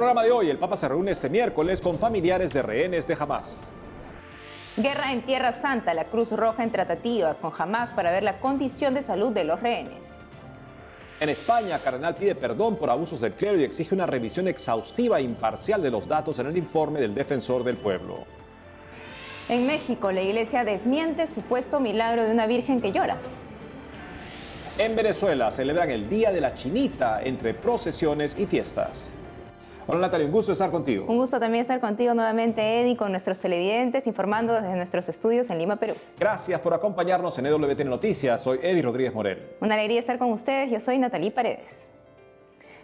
programa de hoy, el Papa se reúne este miércoles con familiares de rehenes de Hamas. Guerra en Tierra Santa, la Cruz Roja en tratativas con Hamas para ver la condición de salud de los rehenes. En España, Cardenal pide perdón por abusos del clero y exige una revisión exhaustiva e imparcial de los datos en el informe del defensor del pueblo. En México, la iglesia desmiente supuesto milagro de una virgen que llora. En Venezuela celebran el Día de la Chinita entre procesiones y fiestas. Hola Natalia, un gusto estar contigo. Un gusto también estar contigo nuevamente, Eddie, con nuestros televidentes, informando desde nuestros estudios en Lima, Perú. Gracias por acompañarnos en EWTN Noticias. Soy Eddie Rodríguez Morel. Una alegría estar con ustedes. Yo soy Natalie Paredes.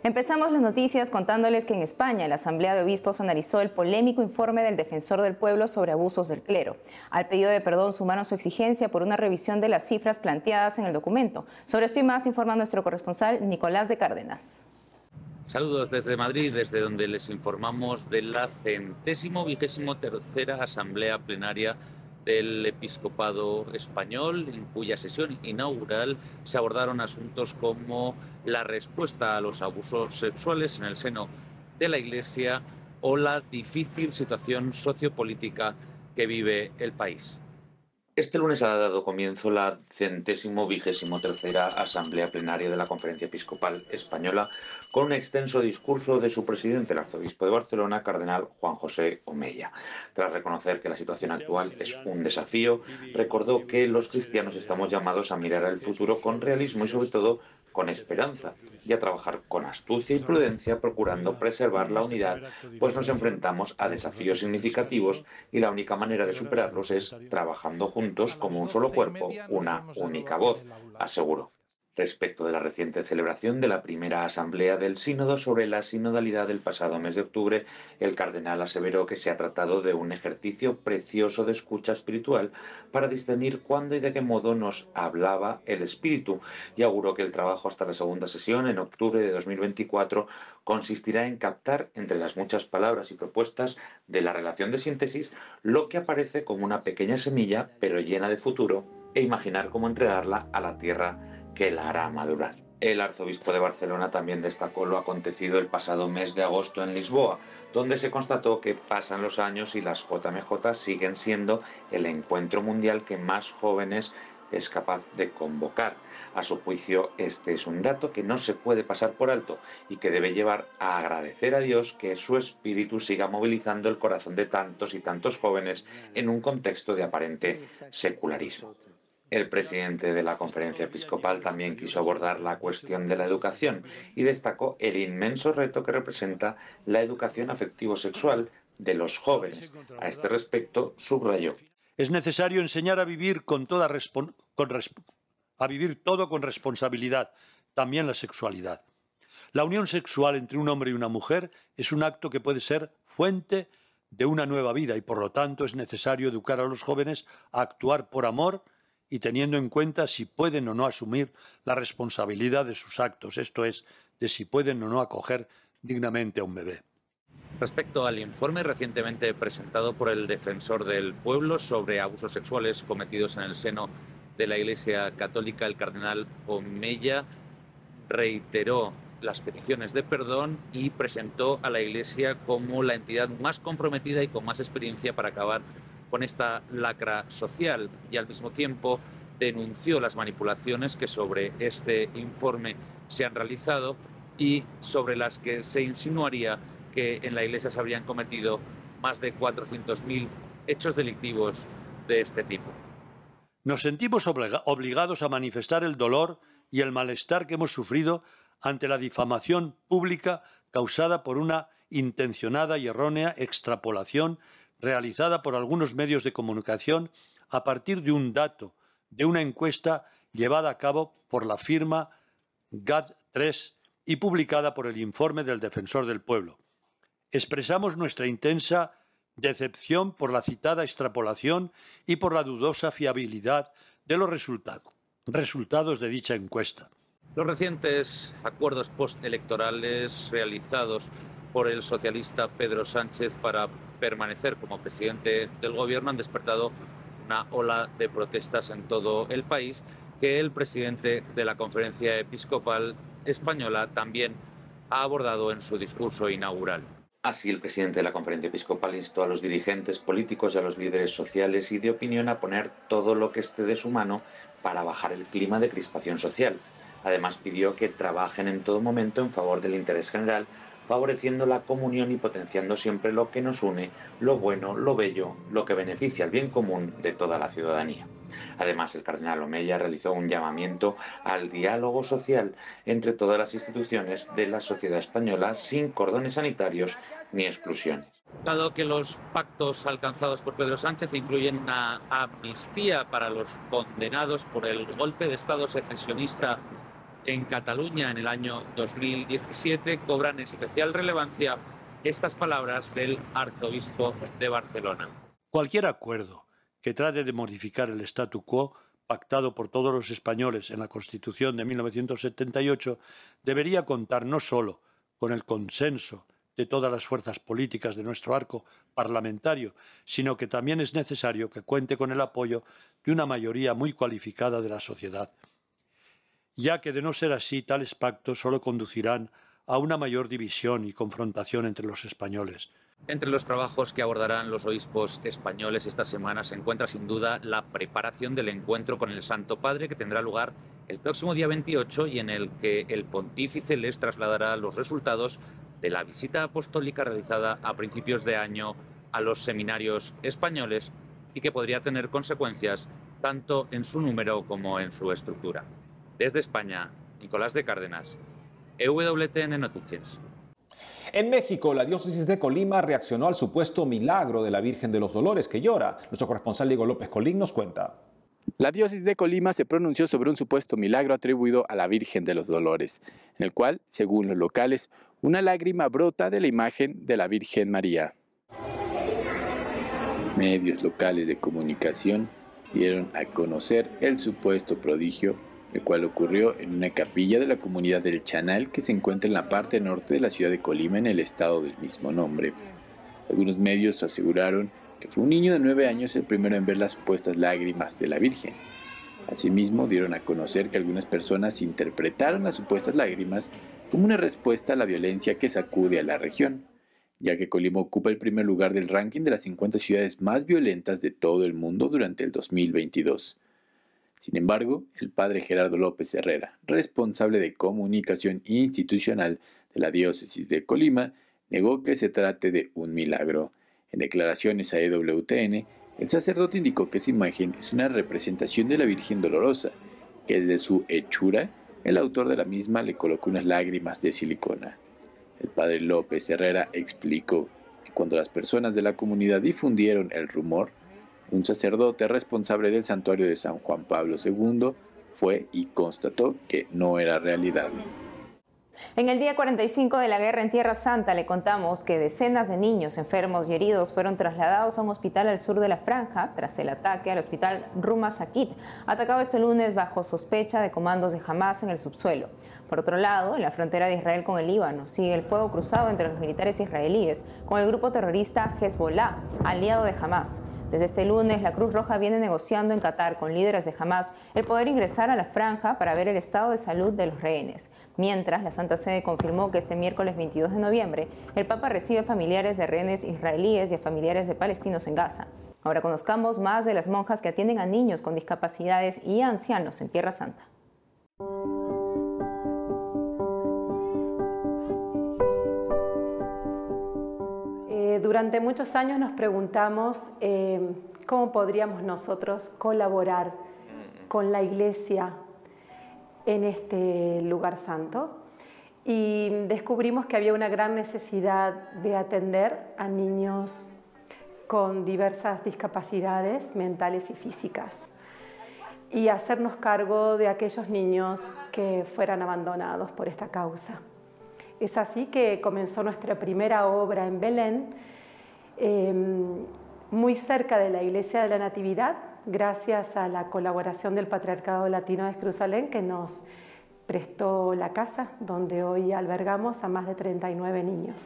Empezamos las noticias contándoles que en España la Asamblea de Obispos analizó el polémico informe del Defensor del Pueblo sobre abusos del clero. Al pedido de perdón sumaron su exigencia por una revisión de las cifras planteadas en el documento. Sobre esto y más informa nuestro corresponsal Nicolás de Cárdenas. Saludos desde Madrid, desde donde les informamos de la centésimo vigésimo tercera Asamblea Plenaria del Episcopado Español, en cuya sesión inaugural se abordaron asuntos como la respuesta a los abusos sexuales en el seno de la Iglesia o la difícil situación sociopolítica que vive el país. Este lunes ha dado comienzo la centésimo vigésimo tercera Asamblea Plenaria de la Conferencia Episcopal Española con un extenso discurso de su presidente, el arzobispo de Barcelona, cardenal Juan José Omeya. Tras reconocer que la situación actual es un desafío, recordó que los cristianos estamos llamados a mirar al futuro con realismo y sobre todo con esperanza y a trabajar con astucia y prudencia procurando preservar la unidad, pues nos enfrentamos a desafíos significativos y la única manera de superarlos es trabajando juntos como un solo cuerpo, una única voz, aseguró respecto de la reciente celebración de la primera asamblea del sínodo sobre la sinodalidad del pasado mes de octubre, el cardenal aseveró que se ha tratado de un ejercicio precioso de escucha espiritual para discernir cuándo y de qué modo nos hablaba el espíritu y auguró que el trabajo hasta la segunda sesión en octubre de 2024 consistirá en captar entre las muchas palabras y propuestas de la relación de síntesis lo que aparece como una pequeña semilla pero llena de futuro e imaginar cómo entregarla a la tierra que la hará madurar. El arzobispo de Barcelona también destacó lo acontecido el pasado mes de agosto en Lisboa, donde se constató que pasan los años y las JMJ siguen siendo el encuentro mundial que más jóvenes es capaz de convocar. A su juicio, este es un dato que no se puede pasar por alto y que debe llevar a agradecer a Dios que su espíritu siga movilizando el corazón de tantos y tantos jóvenes en un contexto de aparente secularismo. El presidente de la conferencia episcopal también quiso abordar la cuestión de la educación y destacó el inmenso reto que representa la educación afectivo-sexual de los jóvenes. A este respecto, subrayó. Es necesario enseñar a vivir con toda todo con responsabilidad, también la sexualidad. La unión sexual entre un hombre y una mujer es un acto que puede ser fuente de una nueva vida y por lo tanto es necesario educar a los jóvenes a actuar por amor y teniendo en cuenta si pueden o no asumir la responsabilidad de sus actos, esto es, de si pueden o no acoger dignamente a un bebé. Respecto al informe recientemente presentado por el defensor del pueblo sobre abusos sexuales cometidos en el seno de la Iglesia Católica, el cardenal Omeya reiteró las peticiones de perdón y presentó a la Iglesia como la entidad más comprometida y con más experiencia para acabar con esta lacra social y al mismo tiempo denunció las manipulaciones que sobre este informe se han realizado y sobre las que se insinuaría que en la Iglesia se habrían cometido más de 400.000 hechos delictivos de este tipo. Nos sentimos obligados a manifestar el dolor y el malestar que hemos sufrido ante la difamación pública causada por una intencionada y errónea extrapolación realizada por algunos medios de comunicación a partir de un dato de una encuesta llevada a cabo por la firma GAD3 y publicada por el informe del Defensor del Pueblo. Expresamos nuestra intensa decepción por la citada extrapolación y por la dudosa fiabilidad de los resultados de dicha encuesta. Los recientes acuerdos postelectorales realizados por el socialista Pedro Sánchez para permanecer como presidente del gobierno han despertado una ola de protestas en todo el país que el presidente de la conferencia episcopal española también ha abordado en su discurso inaugural. Así, el presidente de la conferencia episcopal instó a los dirigentes políticos y a los líderes sociales y de opinión a poner todo lo que esté de su mano para bajar el clima de crispación social. Además, pidió que trabajen en todo momento en favor del interés general, favoreciendo la comunión y potenciando siempre lo que nos une, lo bueno, lo bello, lo que beneficia al bien común de toda la ciudadanía. Además, el cardenal Omeya realizó un llamamiento al diálogo social entre todas las instituciones de la sociedad española sin cordones sanitarios ni exclusiones. Dado que los pactos alcanzados por Pedro Sánchez incluyen una amnistía para los condenados por el golpe de Estado secesionista en Cataluña en el año 2017, cobran especial relevancia estas palabras del arzobispo de Barcelona. Cualquier acuerdo que trate de modificar el statu quo pactado por todos los españoles en la Constitución de 1978 debería contar no solo con el consenso de todas las fuerzas políticas de nuestro arco parlamentario, sino que también es necesario que cuente con el apoyo de una mayoría muy cualificada de la sociedad, ya que de no ser así tales pactos solo conducirán a una mayor división y confrontación entre los españoles. Entre los trabajos que abordarán los obispos españoles esta semana se encuentra sin duda la preparación del encuentro con el Santo Padre que tendrá lugar el próximo día 28 y en el que el pontífice les trasladará los resultados de la visita apostólica realizada a principios de año a los seminarios españoles y que podría tener consecuencias tanto en su número como en su estructura. Desde España, Nicolás de Cárdenas, EWTN Noticias. En México, la diócesis de Colima reaccionó al supuesto milagro de la Virgen de los Dolores que llora. Nuestro corresponsal Diego López Colín nos cuenta. La diócesis de Colima se pronunció sobre un supuesto milagro atribuido a la Virgen de los Dolores, en el cual, según los locales, una lágrima brota de la imagen de la Virgen María. Medios locales de comunicación dieron a conocer el supuesto prodigio el cual ocurrió en una capilla de la comunidad del Chanal que se encuentra en la parte norte de la ciudad de Colima en el estado del mismo nombre. Algunos medios aseguraron que fue un niño de nueve años el primero en ver las supuestas lágrimas de la Virgen. Asimismo, dieron a conocer que algunas personas interpretaron las supuestas lágrimas como una respuesta a la violencia que sacude a la región, ya que Colima ocupa el primer lugar del ranking de las 50 ciudades más violentas de todo el mundo durante el 2022. Sin embargo, el padre Gerardo López Herrera, responsable de comunicación institucional de la diócesis de Colima, negó que se trate de un milagro. En declaraciones a EWTN, el sacerdote indicó que esa imagen es una representación de la Virgen Dolorosa, que desde su hechura, el autor de la misma le colocó unas lágrimas de silicona. El padre López Herrera explicó que cuando las personas de la comunidad difundieron el rumor, un sacerdote responsable del santuario de San Juan Pablo II fue y constató que no era realidad. En el día 45 de la guerra en Tierra Santa le contamos que decenas de niños enfermos y heridos fueron trasladados a un hospital al sur de la franja tras el ataque al hospital Ruma Sakit, atacado este lunes bajo sospecha de comandos de Hamas en el subsuelo. Por otro lado, en la frontera de Israel con el Líbano sigue el fuego cruzado entre los militares israelíes con el grupo terrorista Hezbollah, aliado de Hamas. Desde este lunes, la Cruz Roja viene negociando en Qatar con líderes de Hamas el poder ingresar a la franja para ver el estado de salud de los rehenes. Mientras, la Santa Sede confirmó que este miércoles 22 de noviembre, el Papa recibe familiares de rehenes israelíes y a familiares de palestinos en Gaza. Ahora conozcamos más de las monjas que atienden a niños con discapacidades y a ancianos en Tierra Santa. Durante muchos años nos preguntamos eh, cómo podríamos nosotros colaborar con la iglesia en este lugar santo y descubrimos que había una gran necesidad de atender a niños con diversas discapacidades mentales y físicas y hacernos cargo de aquellos niños que fueran abandonados por esta causa. Es así que comenzó nuestra primera obra en Belén, Em, muy cerca de la Iglesia de la Natividad, gracias a la colaboración del Patriarcado Latino de Jerusalén, que nos prestó la casa donde hoy albergamos a más de 39 niños.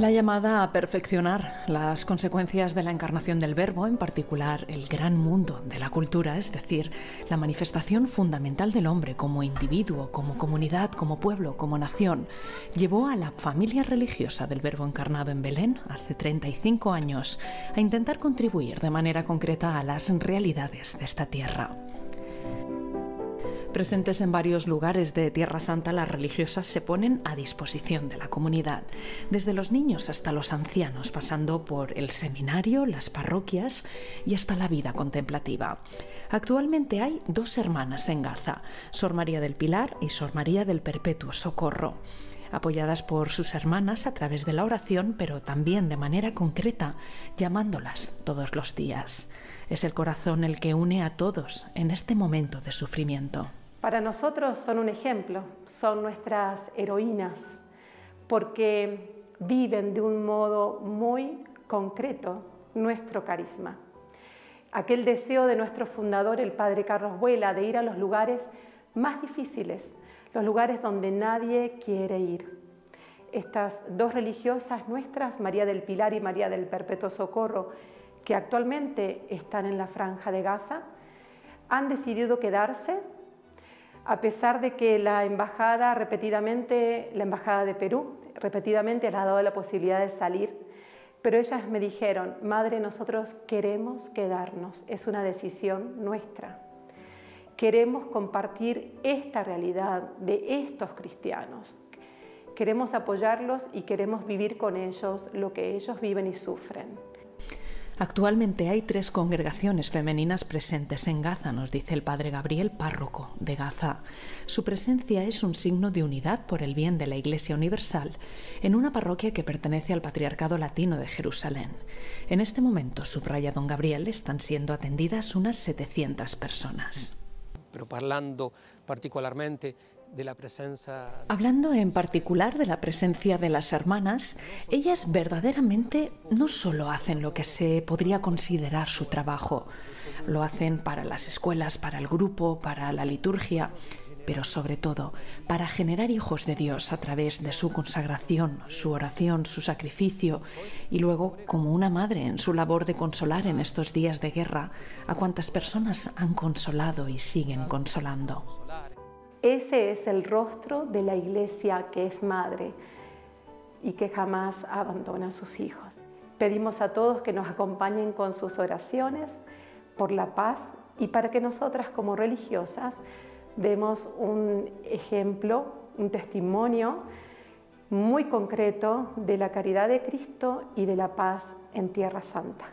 La llamada a perfeccionar las consecuencias de la encarnación del verbo, en particular el gran mundo de la cultura, es decir, la manifestación fundamental del hombre como individuo, como comunidad, como pueblo, como nación, llevó a la familia religiosa del verbo encarnado en Belén hace 35 años a intentar contribuir de manera concreta a las realidades de esta tierra. Presentes en varios lugares de Tierra Santa, las religiosas se ponen a disposición de la comunidad, desde los niños hasta los ancianos, pasando por el seminario, las parroquias y hasta la vida contemplativa. Actualmente hay dos hermanas en Gaza, Sor María del Pilar y Sor María del Perpetuo Socorro apoyadas por sus hermanas a través de la oración, pero también de manera concreta, llamándolas todos los días. Es el corazón el que une a todos en este momento de sufrimiento. Para nosotros son un ejemplo, son nuestras heroínas, porque viven de un modo muy concreto nuestro carisma. Aquel deseo de nuestro fundador, el padre Carlos Vuela, de ir a los lugares más difíciles, los lugares donde nadie quiere ir. Estas dos religiosas nuestras, María del Pilar y María del Perpetuo Socorro, que actualmente están en la franja de Gaza, han decidido quedarse a pesar de que la embajada repetidamente, la embajada de Perú, repetidamente les ha dado la posibilidad de salir, pero ellas me dijeron, madre, nosotros queremos quedarnos, es una decisión nuestra. Queremos compartir esta realidad de estos cristianos. Queremos apoyarlos y queremos vivir con ellos lo que ellos viven y sufren. Actualmente hay tres congregaciones femeninas presentes en Gaza, nos dice el padre Gabriel, párroco de Gaza. Su presencia es un signo de unidad por el bien de la Iglesia Universal en una parroquia que pertenece al Patriarcado Latino de Jerusalén. En este momento, subraya don Gabriel, están siendo atendidas unas 700 personas. Pero hablando particularmente Hablando en particular de la presencia de las hermanas, ellas verdaderamente no solo hacen lo que se podría considerar su trabajo, lo hacen para las escuelas, para el grupo, para la liturgia, pero sobre todo para generar hijos de Dios a través de su consagración, su oración, su sacrificio y luego como una madre en su labor de consolar en estos días de guerra a cuantas personas han consolado y siguen consolando. Ese es el rostro de la iglesia que es madre y que jamás abandona a sus hijos. Pedimos a todos que nos acompañen con sus oraciones por la paz y para que nosotras como religiosas demos un ejemplo, un testimonio muy concreto de la caridad de Cristo y de la paz en Tierra Santa.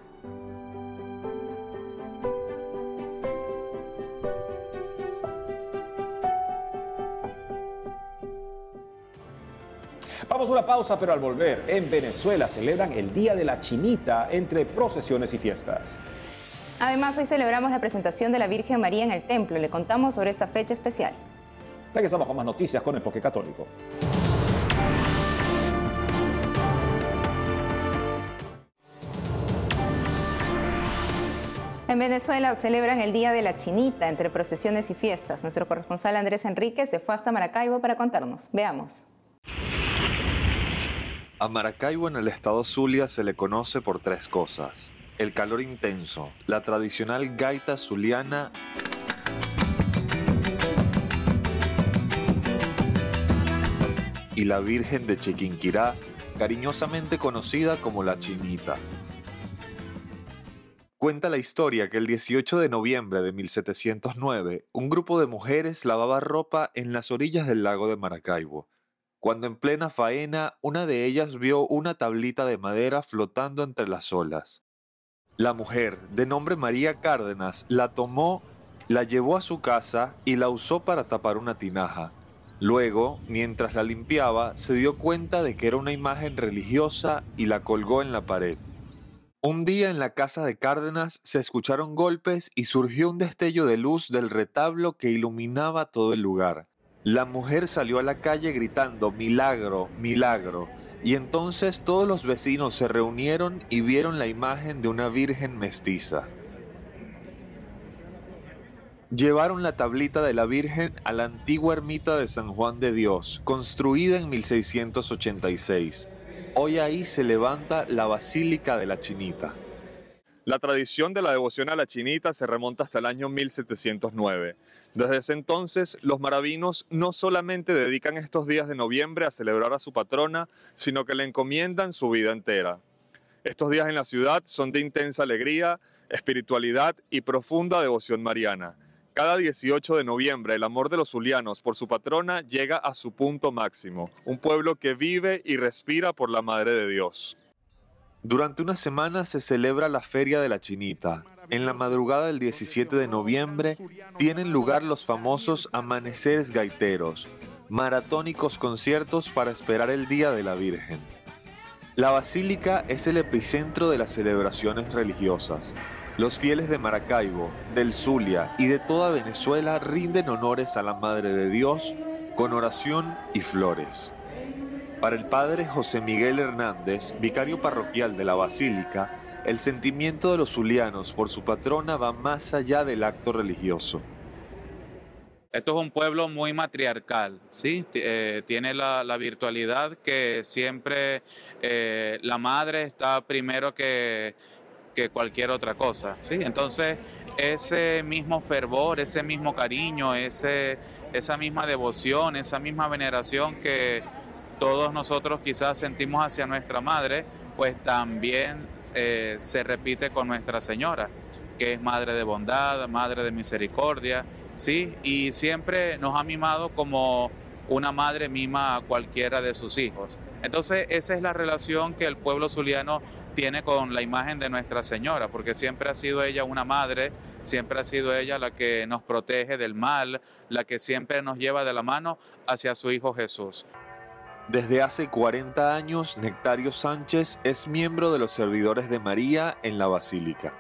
Vamos a una pausa, pero al volver, en Venezuela celebran el Día de la Chinita entre procesiones y fiestas. Además, hoy celebramos la presentación de la Virgen María en el templo. Le contamos sobre esta fecha especial. Regresamos con más noticias con Enfoque Católico. En Venezuela celebran el Día de la Chinita entre procesiones y fiestas. Nuestro corresponsal Andrés Enríquez se fue hasta Maracaibo para contarnos. Veamos. A Maracaibo en el estado Zulia se le conoce por tres cosas. El calor intenso, la tradicional gaita zuliana y la Virgen de Chiquinquirá, cariñosamente conocida como la Chinita. Cuenta la historia que el 18 de noviembre de 1709, un grupo de mujeres lavaba ropa en las orillas del lago de Maracaibo cuando en plena faena una de ellas vio una tablita de madera flotando entre las olas. La mujer, de nombre María Cárdenas, la tomó, la llevó a su casa y la usó para tapar una tinaja. Luego, mientras la limpiaba, se dio cuenta de que era una imagen religiosa y la colgó en la pared. Un día en la casa de Cárdenas se escucharon golpes y surgió un destello de luz del retablo que iluminaba todo el lugar. La mujer salió a la calle gritando, milagro, milagro, y entonces todos los vecinos se reunieron y vieron la imagen de una virgen mestiza. Llevaron la tablita de la Virgen a la antigua ermita de San Juan de Dios, construida en 1686. Hoy ahí se levanta la Basílica de la Chinita. La tradición de la devoción a la Chinita se remonta hasta el año 1709. Desde ese entonces, los maravinos no solamente dedican estos días de noviembre a celebrar a su patrona, sino que le encomiendan su vida entera. Estos días en la ciudad son de intensa alegría, espiritualidad y profunda devoción mariana. Cada 18 de noviembre el amor de los zulianos por su patrona llega a su punto máximo, un pueblo que vive y respira por la Madre de Dios. Durante una semana se celebra la Feria de la Chinita. En la madrugada del 17 de noviembre tienen lugar los famosos amaneceres gaiteros, maratónicos conciertos para esperar el Día de la Virgen. La basílica es el epicentro de las celebraciones religiosas. Los fieles de Maracaibo, del Zulia y de toda Venezuela rinden honores a la Madre de Dios con oración y flores. Para el padre José Miguel Hernández, vicario parroquial de la Basílica, el sentimiento de los zulianos por su patrona va más allá del acto religioso. Esto es un pueblo muy matriarcal, ¿sí? Eh, tiene la, virtualidad que siempre eh, la madre está primero que, que cualquier otra cosa, ¿sí? Entonces, ese mismo fervor, ese mismo cariño, ese, esa misma devoción, esa misma veneración que todos nosotros quizás sentimos hacia nuestra madre, pues también eh, se repite con Nuestra Señora, que es madre de bondad, madre de misericordia, ¿sí? Y siempre nos ha mimado como una madre mima a cualquiera de sus hijos. Entonces, esa es la relación que el pueblo zuliano tiene con la imagen de Nuestra Señora, porque siempre ha sido ella una madre, siempre ha sido ella la que nos protege del mal, la que siempre nos lleva de la mano hacia su Hijo Jesús. Desde hace 40 años, Nectario Sánchez es miembro de los servidores de María en la Basílica.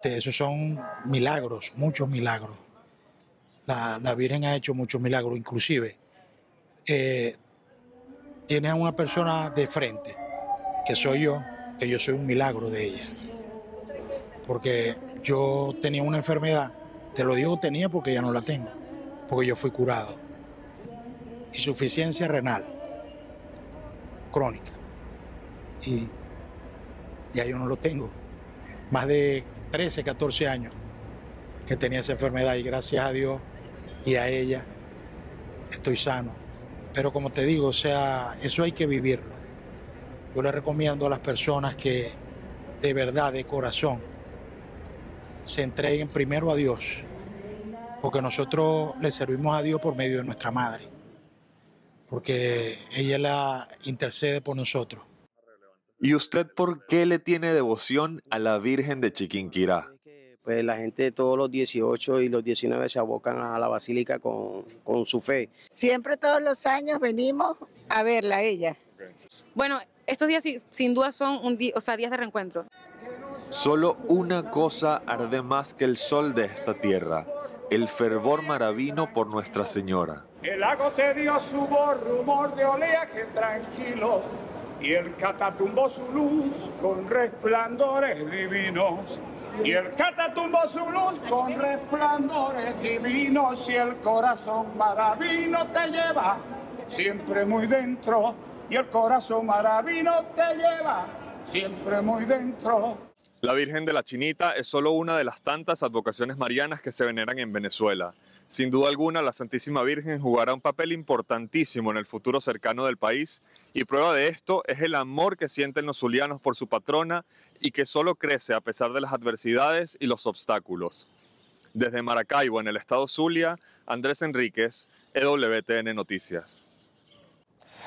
Esos son milagros, muchos milagros. La, Virgen ha hecho muchos milagros, inclusive eh, tiene a una persona de frente, que soy yo, que yo soy un milagro de ella. Porque yo tenía una enfermedad, te lo digo tenía porque ya no la tengo porque yo fui curado. Insuficiencia renal crónica. Y ya yo no lo tengo. Más de 13, 14 años que tenía esa enfermedad y gracias a Dios y a ella estoy sano. Pero como te digo, o sea, eso hay que vivirlo. Yo le recomiendo a las personas que de verdad, de corazón, se entreguen primero a Dios porque nosotros le servimos a Dios por medio de nuestra madre, porque ella la intercede por nosotros. ¿Y usted por qué le tiene devoción a la Virgen de Chiquinquirá? Pues la gente todos los 18 y los 19 se abocan a la basílica con, con su fe. Siempre todos los años venimos a verla a ella. Bueno, estos días sin duda son un día, o sea, días de reencuentro. Solo una cosa arde más que el sol de esta tierra, el fervor maravino por Nuestra Señora. El lago te dio su voz, rumor de oleaje tranquilo, y el catatumbó su luz con resplandores divinos. Y el catatumbó su luz con resplandores divinos, y el corazón maravino te lleva siempre muy dentro, y el corazón maravino te lleva siempre muy dentro. La Virgen de la Chinita es solo una de las tantas advocaciones marianas que se veneran en Venezuela. Sin duda alguna, la Santísima Virgen jugará un papel importantísimo en el futuro cercano del país y prueba de esto es el amor que sienten los zulianos por su patrona y que solo crece a pesar de las adversidades y los obstáculos. Desde Maracaibo, en el estado Zulia, Andrés Enríquez, EWTN Noticias.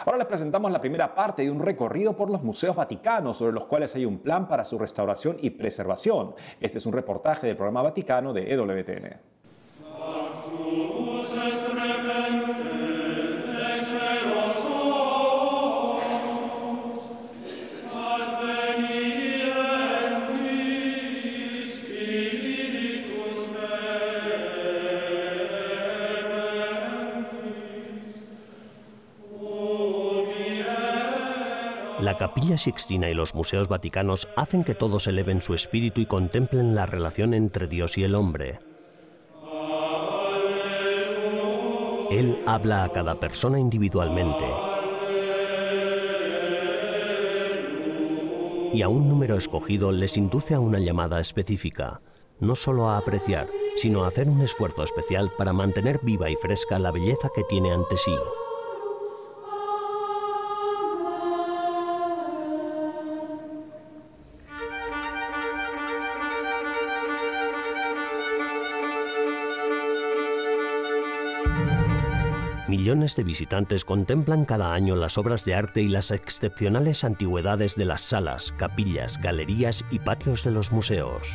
Ahora les presentamos la primera parte de un recorrido por los museos vaticanos, sobre los cuales hay un plan para su restauración y preservación. Este es un reportaje del programa Vaticano de EWTN. La capilla sixtina y los museos vaticanos hacen que todos eleven su espíritu y contemplen la relación entre Dios y el hombre. Él habla a cada persona individualmente y a un número escogido les induce a una llamada específica, no solo a apreciar, sino a hacer un esfuerzo especial para mantener viva y fresca la belleza que tiene ante sí. Millones de visitantes contemplan cada año las obras de arte y las excepcionales antigüedades de las salas, capillas, galerías y patios de los museos.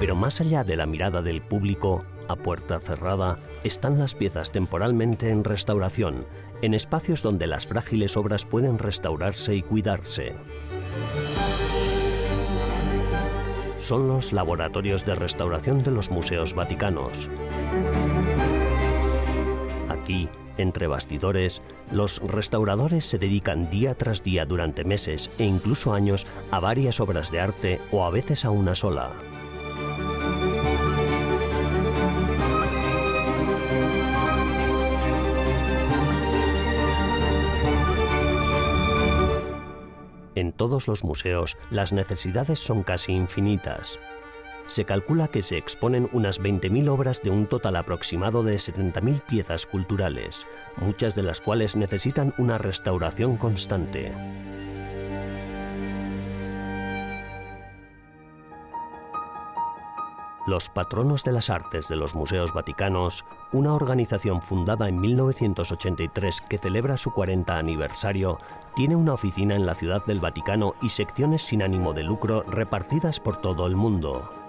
Pero más allá de la mirada del público, a puerta cerrada, están las piezas temporalmente en restauración, en espacios donde las frágiles obras pueden restaurarse y cuidarse. Son los laboratorios de restauración de los museos vaticanos. Aquí, entre bastidores, los restauradores se dedican día tras día durante meses e incluso años a varias obras de arte o a veces a una sola. Todos los museos las necesidades son casi infinitas. Se calcula que se exponen unas 20.000 obras de un total aproximado de 70.000 piezas culturales, muchas de las cuales necesitan una restauración constante. Los Patronos de las Artes de los Museos Vaticanos, una organización fundada en 1983 que celebra su 40 aniversario, tiene una oficina en la Ciudad del Vaticano y secciones sin ánimo de lucro repartidas por todo el mundo.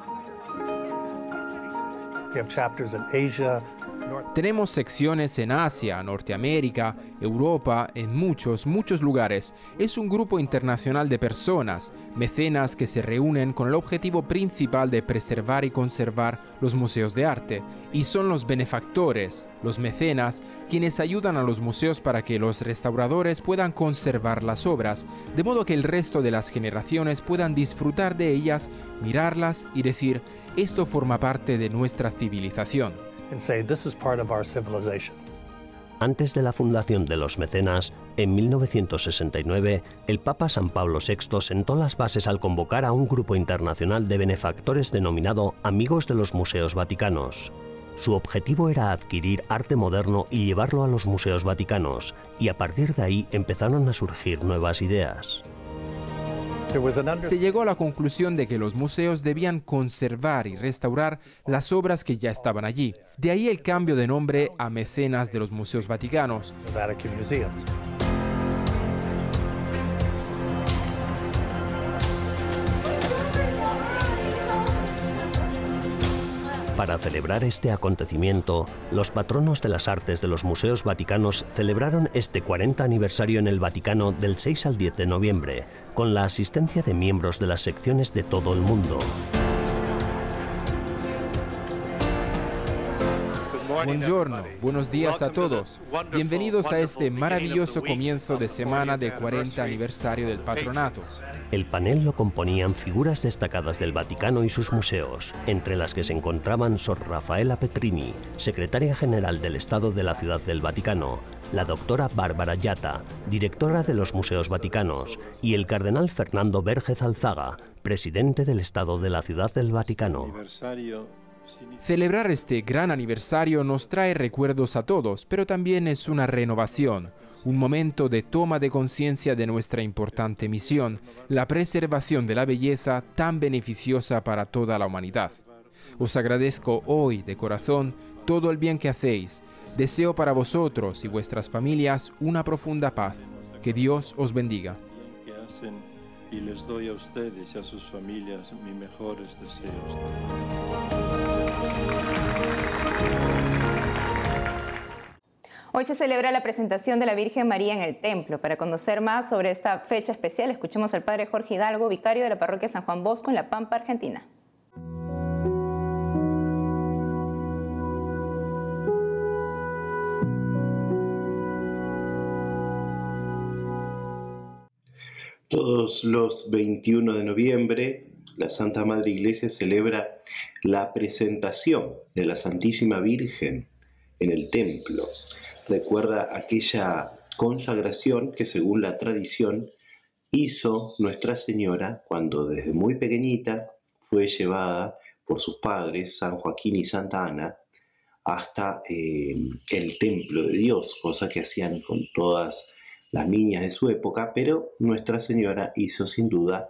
Tenemos secciones en Asia, Norteamérica, Europa, en muchos, muchos lugares. Es un grupo internacional de personas, mecenas que se reúnen con el objetivo principal de preservar y conservar los museos de arte. Y son los benefactores, los mecenas, quienes ayudan a los museos para que los restauradores puedan conservar las obras, de modo que el resto de las generaciones puedan disfrutar de ellas, mirarlas y decir, esto forma parte de nuestra civilización. Antes de la fundación de los mecenas, en 1969, el Papa San Pablo VI sentó las bases al convocar a un grupo internacional de benefactores denominado Amigos de los Museos Vaticanos. Su objetivo era adquirir arte moderno y llevarlo a los museos vaticanos, y a partir de ahí empezaron a surgir nuevas ideas. Se llegó a la conclusión de que los museos debían conservar y restaurar las obras que ya estaban allí. De ahí el cambio de nombre a Mecenas de los Museos Vaticanos. Para celebrar este acontecimiento, los patronos de las artes de los museos vaticanos celebraron este 40 aniversario en el Vaticano del 6 al 10 de noviembre, con la asistencia de miembros de las secciones de todo el mundo. Buongiorno, buenos días a todos. Bienvenidos a este maravilloso comienzo de semana del 40 aniversario del patronato. El panel lo componían figuras destacadas del Vaticano y sus museos, entre las que se encontraban Sor Rafaela Petrini, secretaria general del Estado de la Ciudad del Vaticano, la doctora Bárbara Yata, directora de los Museos Vaticanos, y el cardenal Fernando Vergez Alzaga, presidente del Estado de la Ciudad del Vaticano. Celebrar este gran aniversario nos trae recuerdos a todos, pero también es una renovación, un momento de toma de conciencia de nuestra importante misión, la preservación de la belleza tan beneficiosa para toda la humanidad. Os agradezco hoy de corazón todo el bien que hacéis. Deseo para vosotros y vuestras familias una profunda paz. Que Dios os bendiga y les doy a ustedes a sus familias mis mejores deseos. Hoy se celebra la presentación de la Virgen María en el templo. Para conocer más sobre esta fecha especial, escuchemos al Padre Jorge Hidalgo, vicario de la parroquia San Juan Bosco en La Pampa, Argentina. Todos los 21 de noviembre la Santa Madre Iglesia celebra la presentación de la Santísima Virgen en el templo. Recuerda aquella consagración que según la tradición hizo Nuestra Señora cuando desde muy pequeñita fue llevada por sus padres, San Joaquín y Santa Ana, hasta eh, el templo de Dios, cosa que hacían con todas las niñas de su época, pero Nuestra Señora hizo sin duda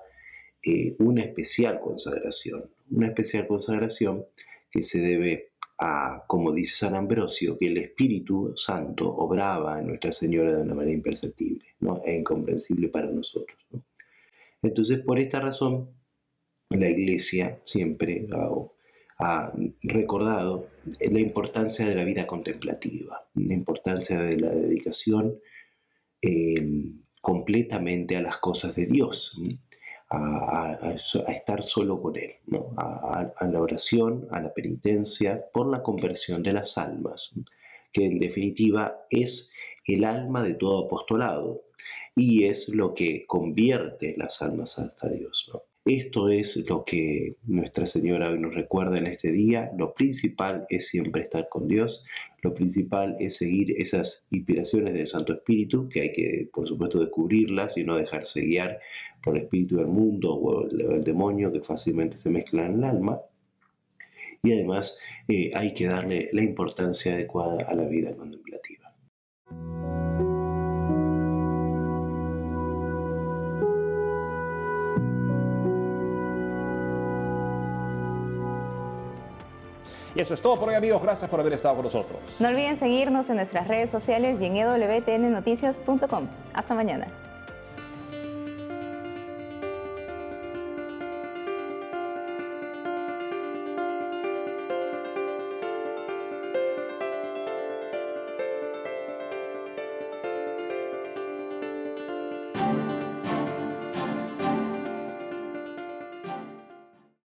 una especial consagración, una especial consagración que se debe a, como dice San Ambrosio, que el Espíritu Santo obraba en Nuestra Señora de una manera imperceptible ¿no? e incomprensible para nosotros. Entonces, por esta razón, la Iglesia siempre ha, recordado la importancia de la vida contemplativa, la importancia de la dedicación eh, completamente a las cosas de Dios a, estar solo con Él, a, la oración, a la penitencia, por la conversión de las almas, que en definitiva es el alma de todo apostolado y es lo que convierte las almas hasta Dios. Esto es lo que Nuestra Señora hoy nos recuerda en este día. Lo principal es siempre estar con Dios. Lo principal es seguir esas inspiraciones del Santo Espíritu, que hay que, por supuesto, descubrirlas y no dejarse guiar por el espíritu del mundo o el, demonio que fácilmente se mezclan en el alma. Y además eh, hay que darle la importancia adecuada a la vida contemplativa. Y eso es todo por hoy amigos, gracias por haber estado con nosotros. No olviden seguirnos en nuestras redes sociales y en ewtnnoticias.com. Hasta mañana.